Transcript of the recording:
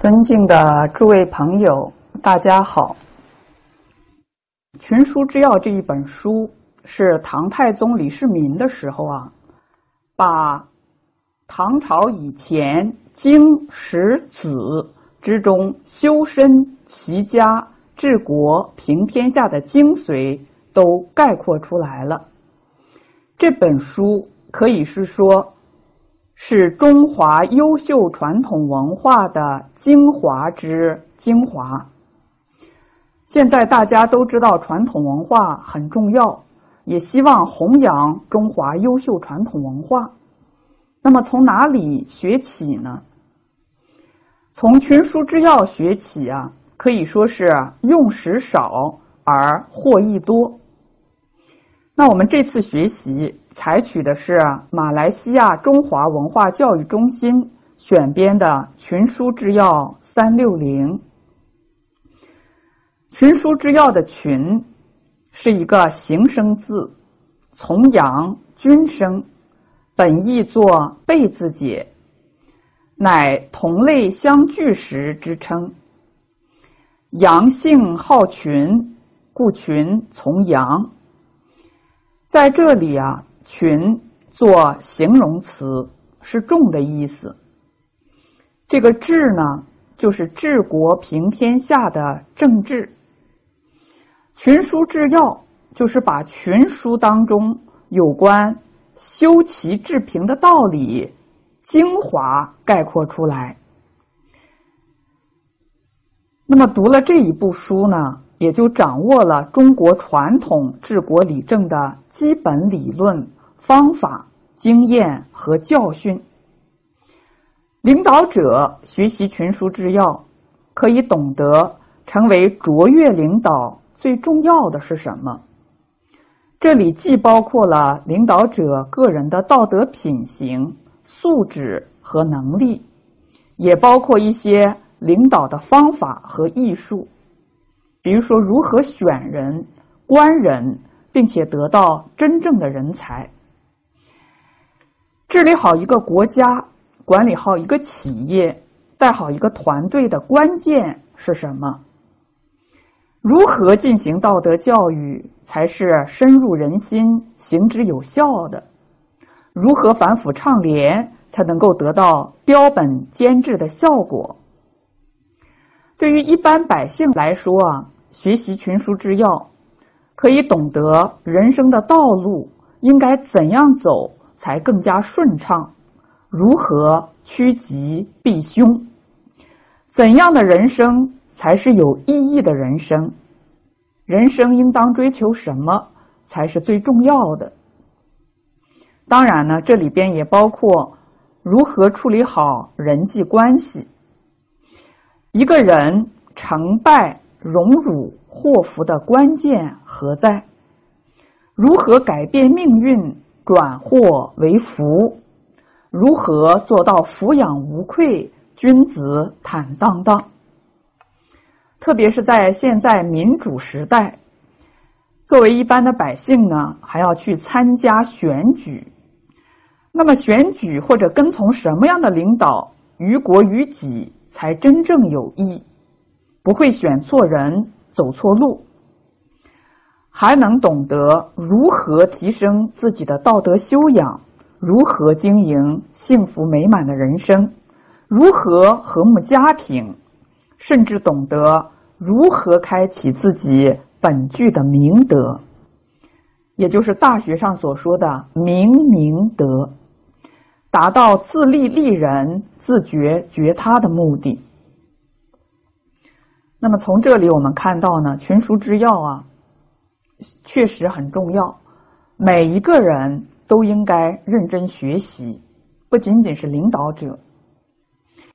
尊敬的诸位朋友，大家好。《群书之要》这一本书是唐太宗李世民的时候啊，把唐朝以前经史子之中修身齐家治国平天下的精髓都概括出来了。这本书可以是说。是中华优秀传统文化的精华之精华。现在大家都知道传统文化很重要，也希望弘扬中华优秀传统文化。那么从哪里学起呢？从《群书之要》学起啊，可以说是用时少而获益多。那我们这次学习采取的是马来西亚中华文化教育中心选编的《群书之要三六零》。《群书之要》的“群”是一个形声字，从阳君声，本意作贝字解，乃同类相聚时之称。阳性好群，故群从阳。在这里啊，“群”做形容词是重的意思。这个“治”呢，就是治国平天下的政治。群书治要就是把群书当中有关修齐治平的道理精华概括出来。那么读了这一部书呢？也就掌握了中国传统治国理政的基本理论、方法、经验和教训。领导者学习群书治要，可以懂得成为卓越领导最重要的是什么。这里既包括了领导者个人的道德品行、素质和能力，也包括一些领导的方法和艺术。比如说，如何选人、官人，并且得到真正的人才。治理好一个国家，管理好一个企业，带好一个团队的关键是什么？如何进行道德教育才是深入人心、行之有效的？如何反腐倡廉才能够得到标本兼治的效果？对于一般百姓来说啊，学习群书之要，可以懂得人生的道路应该怎样走才更加顺畅，如何趋吉避凶，怎样的人生才是有意义的人生，人生应当追求什么才是最重要的。当然呢，这里边也包括如何处理好人际关系。一个人成败、荣辱、祸福的关键何在？如何改变命运，转祸为福？如何做到抚养无愧，君子坦荡荡？特别是在现在民主时代，作为一般的百姓呢，还要去参加选举。那么，选举或者跟从什么样的领导，于国于己？才真正有益，不会选错人、走错路，还能懂得如何提升自己的道德修养，如何经营幸福美满的人生，如何和睦家庭，甚至懂得如何开启自己本具的明德，也就是大学上所说的明明德。达到自立立人、自觉觉他的目的。那么从这里我们看到呢，群书之要啊，确实很重要，每一个人都应该认真学习，不仅仅是领导者。